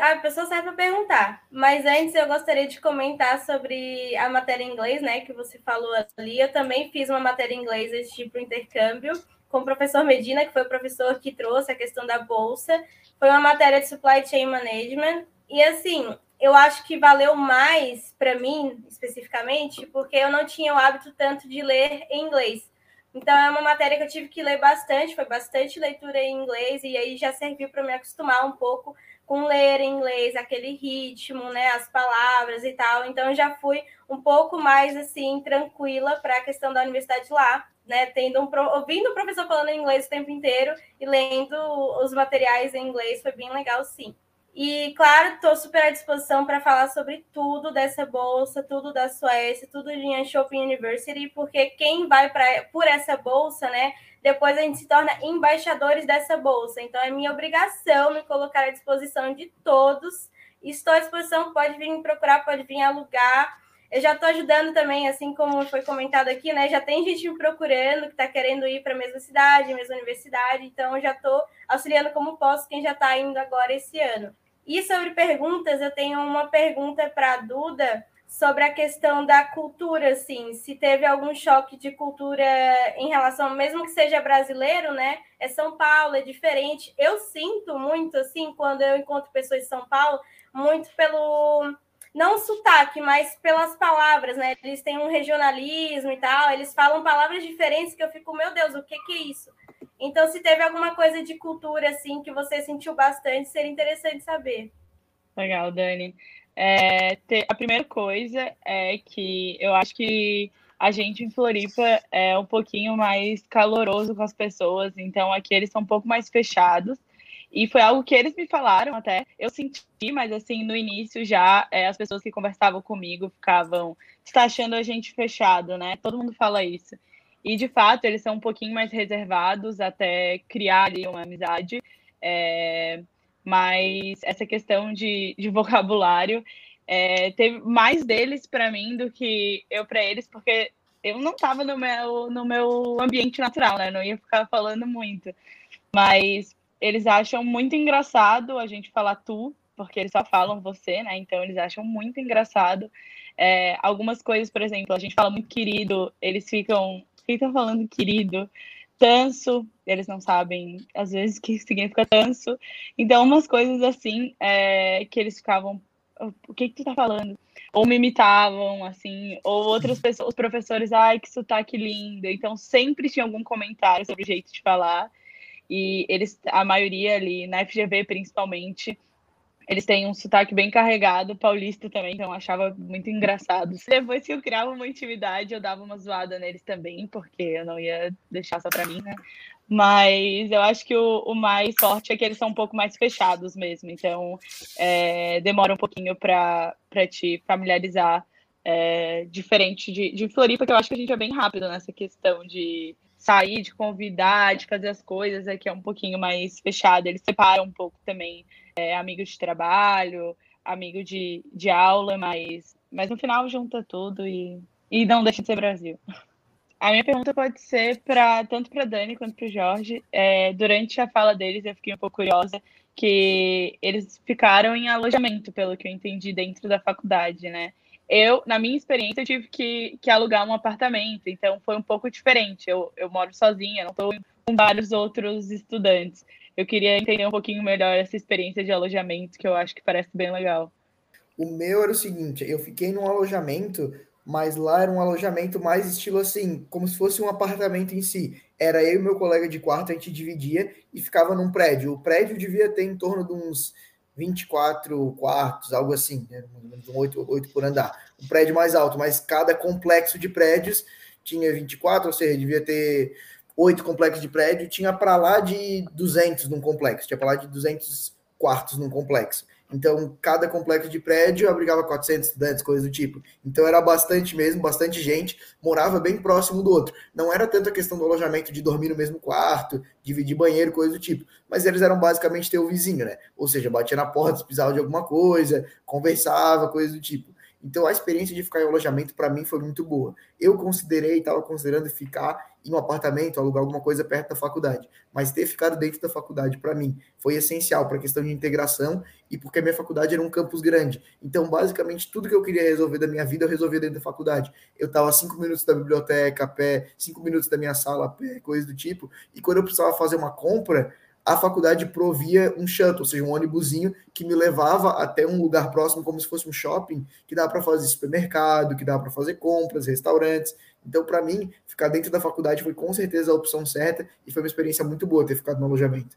Speaker 2: a pessoa serve para perguntar. Mas antes eu gostaria de comentar sobre a matéria em inglês, né? Que você falou ali. Eu também fiz uma matéria em inglês tipo intercâmbio com o professor Medina, que foi o professor que trouxe a questão da bolsa. Foi uma matéria de supply chain management. E assim, eu acho que valeu mais para mim, especificamente, porque eu não tinha o hábito tanto de ler em inglês. Então é uma matéria que eu tive que ler bastante, foi bastante leitura em inglês, e aí já serviu para me acostumar um pouco com ler em inglês, aquele ritmo, né, as palavras e tal. Então já fui um pouco mais assim tranquila para a questão da universidade lá, né, tendo um ouvindo o professor falando em inglês o tempo inteiro e lendo os materiais em inglês foi bem legal, sim. E, claro, estou super à disposição para falar sobre tudo dessa bolsa, tudo da Suécia, tudo de Anshoping University, porque quem vai pra, por essa bolsa, né, depois a gente se torna embaixadores dessa bolsa. Então, é minha obrigação me colocar à disposição de todos. Estou à disposição, pode vir me procurar, pode vir alugar. Eu já estou ajudando também, assim como foi comentado aqui, né? Já tem gente me procurando que está querendo ir para a mesma cidade, mesma universidade. Então, já estou auxiliando como posso quem já está indo agora esse ano. E sobre perguntas, eu tenho uma pergunta para a Duda sobre a questão da cultura, assim, se teve algum choque de cultura em relação, mesmo que seja brasileiro, né? É São Paulo, é diferente. Eu sinto muito, assim, quando eu encontro pessoas de São Paulo, muito pelo não sotaque, mas pelas palavras, né? Eles têm um regionalismo e tal, eles falam palavras diferentes que eu fico, meu Deus, o que, que é isso? Então, se teve alguma coisa de cultura, assim, que você sentiu bastante, seria interessante saber.
Speaker 4: Legal, Dani. É, a primeira coisa é que eu acho que a gente em Floripa é um pouquinho mais caloroso com as pessoas, então aqui eles são um pouco mais fechados. E foi algo que eles me falaram até. Eu senti, mas assim, no início já, é, as pessoas que conversavam comigo ficavam. está achando a gente fechado, né? Todo mundo fala isso. E de fato, eles são um pouquinho mais reservados até criar ali uma amizade. É, mas essa questão de, de vocabulário é, teve mais deles para mim do que eu para eles, porque eu não estava no meu, no meu ambiente natural, né? Não ia ficar falando muito. Mas eles acham muito engraçado a gente falar tu, porque eles só falam você, né? Então eles acham muito engraçado. É, algumas coisas, por exemplo, a gente fala muito querido, eles ficam, ficam falando querido tanso, eles não sabem às vezes o que significa tanso. Então, umas coisas assim é, que eles ficavam, o que que tu tá falando? Ou me imitavam, assim, ou outras pessoas, os professores, ai, que sotaque lindo. Então, sempre tinha algum comentário sobre o jeito de falar. E eles, a maioria ali, na FGV principalmente, eles têm um sotaque bem carregado, paulista também, então eu achava muito engraçado. Depois que eu criava uma intimidade, eu dava uma zoada neles também, porque eu não ia deixar só pra mim, né? Mas eu acho que o, o mais forte é que eles são um pouco mais fechados mesmo, então é, demora um pouquinho para te familiarizar. É, diferente de, de Floripa, que eu acho que a gente é bem rápido nessa questão de sair, de convidar, de fazer as coisas, aqui é um pouquinho mais fechado. Eles separam um pouco também é, amigo de trabalho, amigo de, de aula, mas, mas no final junta tudo e, e não deixa de ser Brasil. A minha pergunta pode ser para tanto para Dani quanto para o Jorge. É, durante a fala deles, eu fiquei um pouco curiosa que eles ficaram em alojamento, pelo que eu entendi, dentro da faculdade, né? Eu, na minha experiência, eu tive que, que alugar um apartamento, então foi um pouco diferente. Eu, eu moro sozinha, não estou com vários outros estudantes. Eu queria entender um pouquinho melhor essa experiência de alojamento, que eu acho que parece bem legal.
Speaker 3: O meu era o seguinte: eu fiquei num alojamento, mas lá era um alojamento mais estilo assim, como se fosse um apartamento em si. Era eu e meu colega de quarto, a gente dividia e ficava num prédio. O prédio devia ter em torno de uns 24 quartos, algo assim, um 8, 8 por andar. Um prédio mais alto, mas cada complexo de prédios tinha 24, ou seja, devia ter oito complexos de prédio, tinha para lá de 200 num complexo, tinha para lá de 200 quartos num complexo. Então, cada complexo de prédio abrigava 400 estudantes, coisas do tipo. Então, era bastante mesmo, bastante gente, morava bem próximo do outro. Não era tanto a questão do alojamento de dormir no mesmo quarto, dividir banheiro, coisa do tipo. Mas eles eram basicamente ter o vizinho, né? Ou seja, batia na porta se precisava de alguma coisa, conversava, coisa do tipo. Então a experiência de ficar em alojamento para mim foi muito boa. Eu considerei, estava considerando ficar em um apartamento, alugar alguma coisa perto da faculdade, mas ter ficado dentro da faculdade para mim foi essencial para a questão de integração e porque a minha faculdade era um campus grande. Então basicamente tudo que eu queria resolver da minha vida eu resolvia dentro da faculdade. Eu estava cinco minutos da biblioteca a pé, cinco minutos da minha sala a pé, coisa do tipo. E quando eu precisava fazer uma compra a faculdade provia um shuttle, ou seja, um ônibusinho que me levava até um lugar próximo, como se fosse um shopping, que dá para fazer supermercado, que dá para fazer compras, restaurantes. Então, para mim, ficar dentro da faculdade foi com certeza a opção certa e foi uma experiência muito boa ter ficado no alojamento.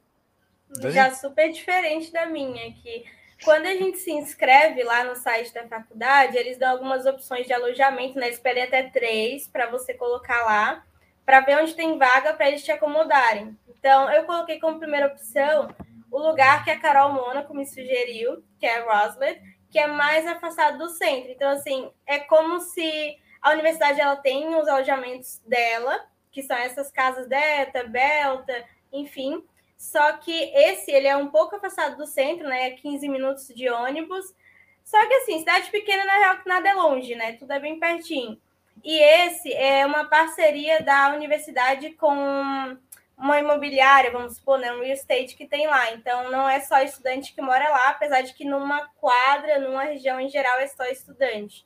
Speaker 2: Já super diferente da minha, que quando a gente se inscreve lá no site da faculdade, eles dão algumas opções de alojamento, né? Eles pedem até três para você colocar lá, para ver onde tem vaga para eles te acomodarem. Então, eu coloquei como primeira opção o lugar que a Carol Mônaco me sugeriu, que é Roslet, que é mais afastado do centro. Então, assim, é como se a universidade ela tem os alojamentos dela, que são essas casas Delta, Belta, enfim. Só que esse, ele é um pouco afastado do centro, né? 15 minutos de ônibus. Só que, assim, cidade pequena, na real, nada é longe, né? Tudo é bem pertinho. E esse é uma parceria da universidade com uma imobiliária, vamos supor, né, um real estate que tem lá. Então, não é só estudante que mora lá, apesar de que numa quadra, numa região em geral, é só estudante.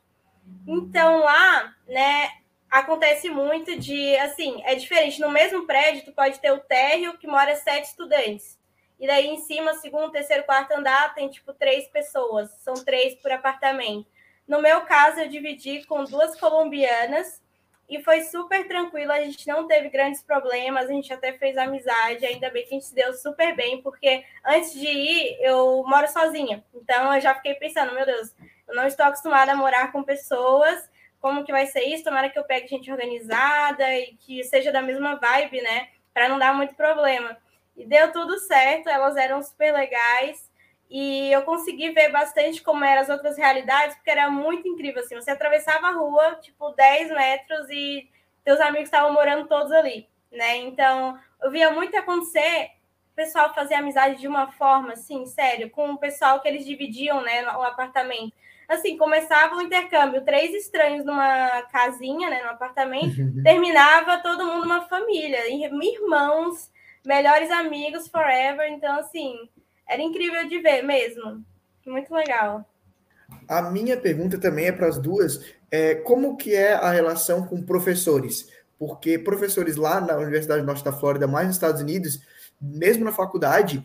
Speaker 2: Então, lá, né, acontece muito de, assim, é diferente. No mesmo prédio, tu pode ter o térreo que mora sete estudantes. E daí, em cima, segundo, terceiro, quarto andar, tem, tipo, três pessoas. São três por apartamento. No meu caso, eu dividi com duas colombianas, e foi super tranquilo, a gente não teve grandes problemas, a gente até fez amizade, ainda bem que a gente se deu super bem, porque antes de ir, eu moro sozinha, então eu já fiquei pensando, meu Deus, eu não estou acostumada a morar com pessoas, como que vai ser isso? Tomara que eu pegue gente organizada e que seja da mesma vibe, né, para não dar muito problema. E deu tudo certo, elas eram super legais, e eu consegui ver bastante como eram as outras realidades, porque era muito incrível, assim, você atravessava a rua, tipo, 10 metros e teus amigos estavam morando todos ali, né? Então, eu via muito acontecer o pessoal fazer amizade de uma forma, assim, sério, com o pessoal que eles dividiam, né, no apartamento. Assim, começava o intercâmbio, três estranhos numa casinha, né, no apartamento, terminava todo mundo uma família, irmãos, melhores amigos forever, então, assim era incrível de ver mesmo. Muito legal.
Speaker 3: A minha pergunta também é para as duas. É, como que é a relação com professores? Porque professores lá na Universidade Norte da Flórida, mais nos Estados Unidos, mesmo na faculdade,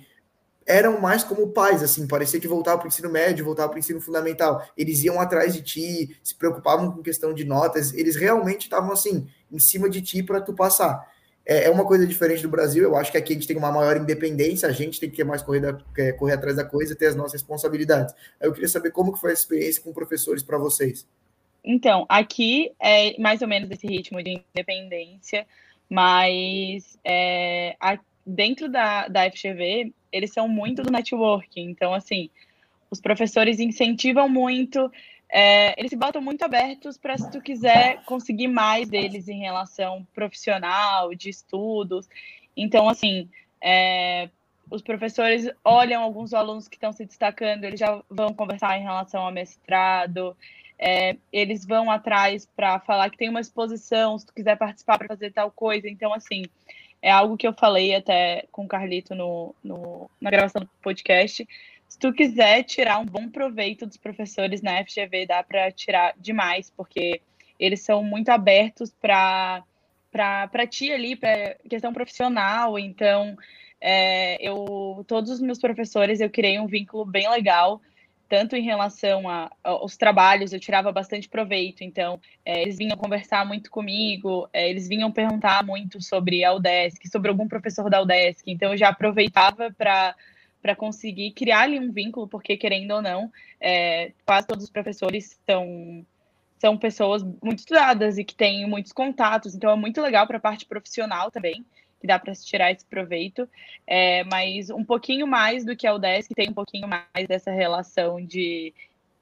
Speaker 3: eram mais como pais, assim, parecia que voltavam para o ensino médio, voltavam para o ensino fundamental. Eles iam atrás de ti, se preocupavam com questão de notas, eles realmente estavam assim, em cima de ti para tu passar é, é uma coisa diferente do Brasil. Eu acho que aqui a gente tem uma maior independência, a gente tem que ter mais corrida, é, correr atrás da coisa, ter as nossas responsabilidades. Eu queria saber como que foi a experiência com professores para vocês.
Speaker 4: Então, aqui é mais ou menos esse ritmo de independência, mas é, a, dentro da, da FGV, eles são muito do networking. Então, assim, os professores incentivam muito é, eles se botam muito abertos para se tu quiser conseguir mais deles em relação profissional, de estudos. Então, assim, é, os professores olham alguns alunos que estão se destacando, eles já vão conversar em relação ao mestrado. é, eles vão atrás para falar que tem uma exposição, se tu quiser participar para fazer tal coisa. Então, assim, é algo que eu falei até com o Carlito no, no, na gravação do podcast. Se tu quiser tirar um bom proveito dos professores na FGV, dá para tirar demais, porque eles são muito abertos para ti ali, para questão profissional. Então, é, eu todos os meus professores eu criei um vínculo bem legal tanto em relação a, aos trabalhos, eu tirava bastante proveito, então é, eles vinham conversar muito comigo, é, eles vinham perguntar muito sobre a UDESC, sobre algum professor da UDESC, então eu já aproveitava para para conseguir criar ali um vínculo, porque querendo ou não, é, quase todos os professores são são pessoas muito estudadas e que têm muitos contatos, então é muito legal para a parte profissional também que dá para se tirar esse proveito, é, mas um pouquinho mais do que a UDESC tem um pouquinho mais dessa relação de,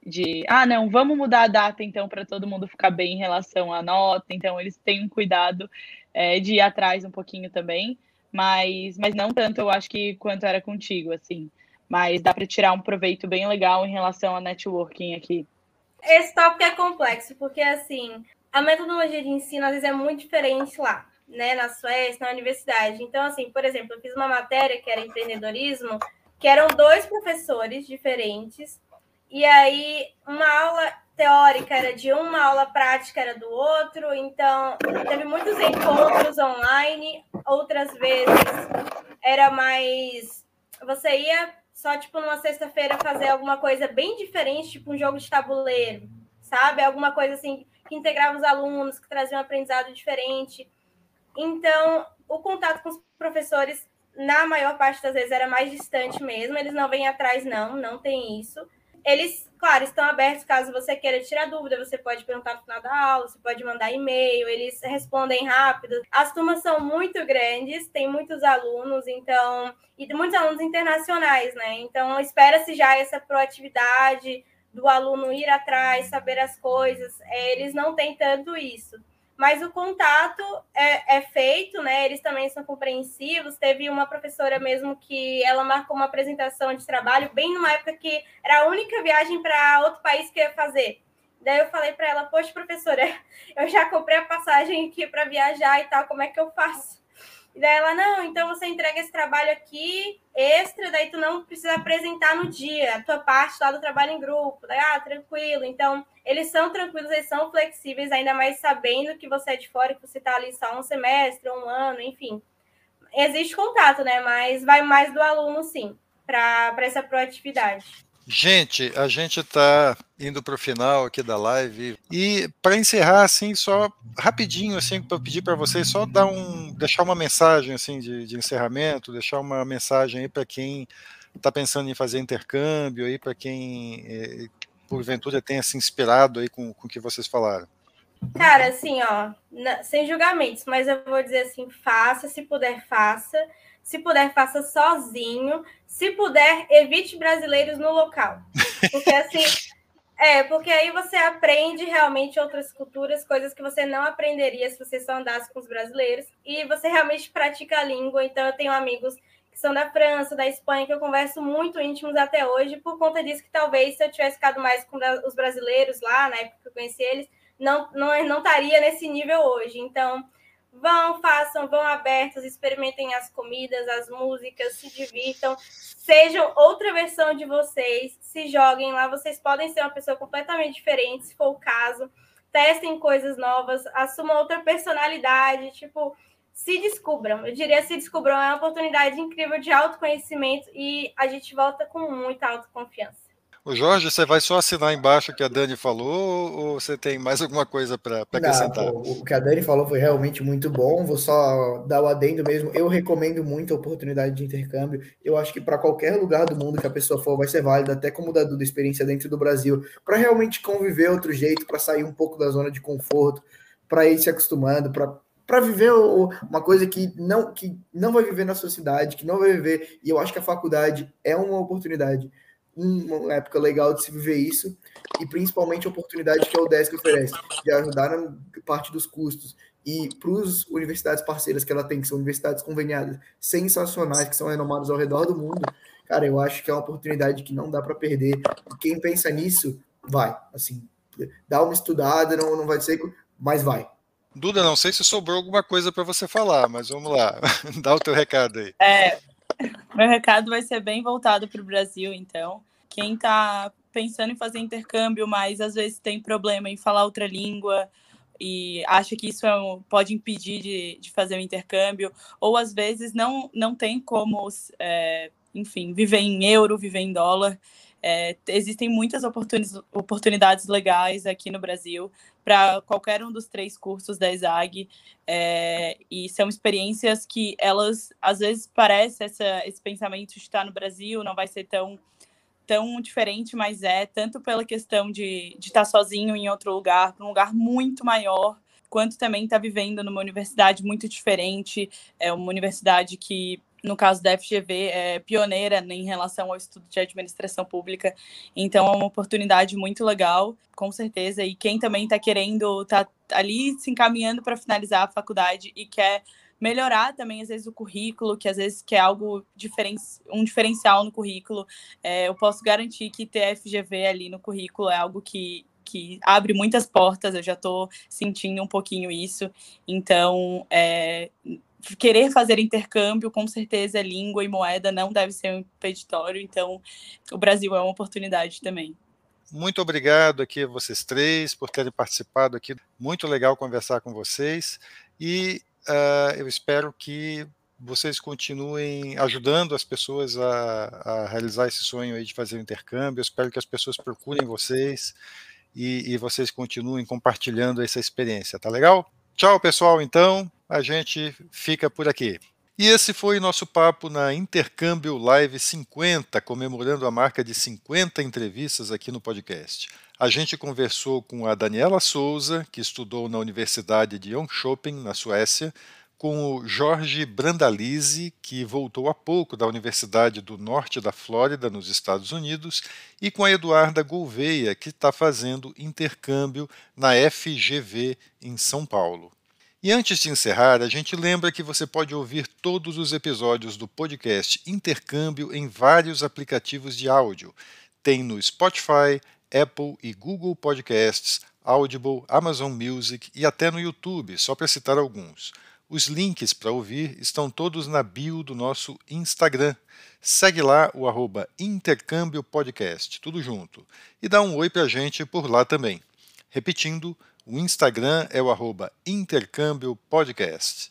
Speaker 4: de ah, não, vamos mudar a data então para todo mundo ficar bem em relação à nota, então eles têm um cuidado é, de ir atrás um pouquinho também, mas, mas não tanto, eu acho que quanto era contigo, assim, mas dá para tirar um proveito bem legal em relação a networking aqui.
Speaker 2: Esse tópico é complexo, porque assim, a metodologia de ensino às vezes é muito diferente lá né, na Suécia, na universidade. Então, assim, por exemplo, eu fiz uma matéria que era empreendedorismo, que eram dois professores diferentes, e aí uma aula teórica era de um, uma aula prática era do outro, então teve muitos encontros online, outras vezes era mais. Você ia só, tipo, numa sexta-feira fazer alguma coisa bem diferente, tipo um jogo de tabuleiro, sabe? Alguma coisa assim que integrava os alunos, que trazia um aprendizado diferente. Então, o contato com os professores, na maior parte das vezes, era mais distante mesmo. Eles não vêm atrás, não, não tem isso. Eles, claro, estão abertos caso você queira tirar dúvida, você pode perguntar no final da aula, você pode mandar e-mail, eles respondem rápido. As turmas são muito grandes, tem muitos alunos, então, e muitos alunos internacionais, né? Então, espera-se já essa proatividade do aluno ir atrás, saber as coisas. É, eles não têm tanto isso mas o contato é, é, feito, né? Eles também são compreensivos. Teve uma professora mesmo que ela marcou uma apresentação de trabalho bem numa época que era a única viagem para outro país que ia fazer. Daí eu falei para ela, poxa, professora, eu já comprei a passagem aqui para viajar e tal, como é que eu faço? E daí ela, não, então você entrega esse trabalho aqui, extra, daí tu não precisa apresentar no dia, a tua parte lá do trabalho em grupo. Daí, ah, tranquilo. Então, eles são tranquilos, eles são flexíveis, ainda mais sabendo que você é de fora, que você está ali só um semestre, um ano, enfim. Existe contato, né? Mas vai mais do aluno, sim, para essa proatividade.
Speaker 1: Gente, a gente está indo para o final aqui da live e para encerrar assim só rapidinho assim para pedir para vocês só dar um deixar uma mensagem assim de, de encerramento, deixar uma mensagem aí para quem está pensando em fazer intercâmbio aí para quem eh, porventura tenha se inspirado aí com, com o que vocês falaram.
Speaker 2: Cara, assim, ó, sem julgamentos, mas eu vou dizer assim, faça, se puder, faça. Se puder, faça sozinho. Se puder, evite brasileiros no local. Porque assim, é, porque aí você aprende realmente outras culturas, coisas que você não aprenderia se você só andasse com os brasileiros, e você realmente pratica a língua. Então, eu tenho amigos que são da França, da Espanha, que eu converso muito íntimos até hoje, por conta disso que talvez se eu tivesse ficado mais com os brasileiros lá, na época que eu conheci eles, não, não, não estaria nesse nível hoje. Então, Vão, façam, vão abertos, experimentem as comidas, as músicas, se divirtam, sejam outra versão de vocês, se joguem lá. Vocês podem ser uma pessoa completamente diferente, se for o caso. Testem coisas novas, assumam outra personalidade, tipo, se descubram. Eu diria se descubram, é uma oportunidade incrível de autoconhecimento e a gente volta com muita autoconfiança.
Speaker 1: O Jorge, você vai só assinar embaixo o que a Dani falou ou você tem mais alguma coisa para acrescentar?
Speaker 3: Não, o, que a Dani falou foi realmente muito bom. Vou só dar o adendo mesmo. Eu recomendo muito a oportunidade de intercâmbio. Eu acho que para qualquer lugar do mundo que a pessoa for vai ser válido, até como da, da experiência dentro do Brasil, para realmente conviver outro jeito, para sair um pouco da zona de conforto, para ir se acostumando, para para viver uma coisa que não que não vai viver na sua cidade, que não vai viver. E eu acho que a faculdade é uma oportunidade uma época legal de se viver isso e principalmente a oportunidade que a UDESC oferece de ajudar na parte dos custos e para as universidades parceiras que ela tem, que são universidades conveniadas sensacionais, que são renomadas ao redor do mundo, cara, eu acho que é uma oportunidade que não dá para perder. E quem pensa nisso, vai, assim, dá uma estudada, não, não vai ser, mas vai.
Speaker 1: Duda, não sei se sobrou alguma coisa para você falar, mas vamos lá, dá o teu recado aí.
Speaker 4: É, meu recado vai ser bem voltado para o Brasil, então. Quem está pensando em fazer intercâmbio, mas às vezes tem problema em falar outra língua e acha que isso é um, pode impedir de, de, fazer o intercâmbio, ou às vezes não, não tem como, é, enfim, viver em euro, viver em dólar. É, existem muitas oportunidades legais aqui no Brasil para qualquer um dos três cursos da ESAG é, e são experiências que elas às vezes parece essa, esse pensamento de estar no Brasil não vai ser tão tão diferente, mas é tanto pela questão de, de estar sozinho em outro lugar, um lugar muito maior, quanto também estar vivendo numa universidade muito diferente, é uma universidade que no caso da FGV, é pioneira em relação ao estudo de administração pública. Então, é uma oportunidade muito legal, com certeza. E quem também está querendo, está ali se encaminhando para finalizar a faculdade e quer melhorar também, às vezes, o currículo, que às vezes quer algo diferen um diferencial no currículo. É, eu posso garantir que ter FGV ali no currículo é algo que, que abre muitas portas, eu já estou sentindo um pouquinho isso. Então, é, querer fazer intercâmbio, com certeza, língua e moeda não deve ser um impeditório, então o Brasil é uma oportunidade também.
Speaker 1: Muito obrigado aqui vocês três por terem participado aqui. Muito legal conversar com vocês e uh, eu espero que vocês continuem ajudando as pessoas a, a, realizar esse sonho de fazer intercâmbio. Eu espero que as pessoas procurem vocês e, e vocês continuem compartilhando essa experiência, tá legal? Tchau, pessoal, então a gente fica por aqui. E esse foi nosso papo na Intercâmbio Live 50, comemorando a marca de 50 entrevistas aqui no podcast. A gente conversou com a Daniela Souza, que estudou na Universidade de Jönköping, na Suécia, com o Jorge Brandalize, que voltou há pouco da Universidade do Norte da Flórida, nos Estados Unidos, e com a Eduarda Gouveia, que está fazendo intercâmbio na FGV em São Paulo. E antes de encerrar, a gente lembra que você pode ouvir todos os episódios do podcast Intercâmbio em vários aplicativos de áudio. Tem no Spotify, Apple e Google Podcasts, Audible, Amazon Music e até no YouTube, só para citar alguns. Os links para ouvir estão todos na bio do nosso Instagram. Segue lá o arroba Intercâmbio Podcast, tudo junto. E dá um oi para a gente por lá também. Repetindo, o Instagram é o arroba Intercâmbio Podcast.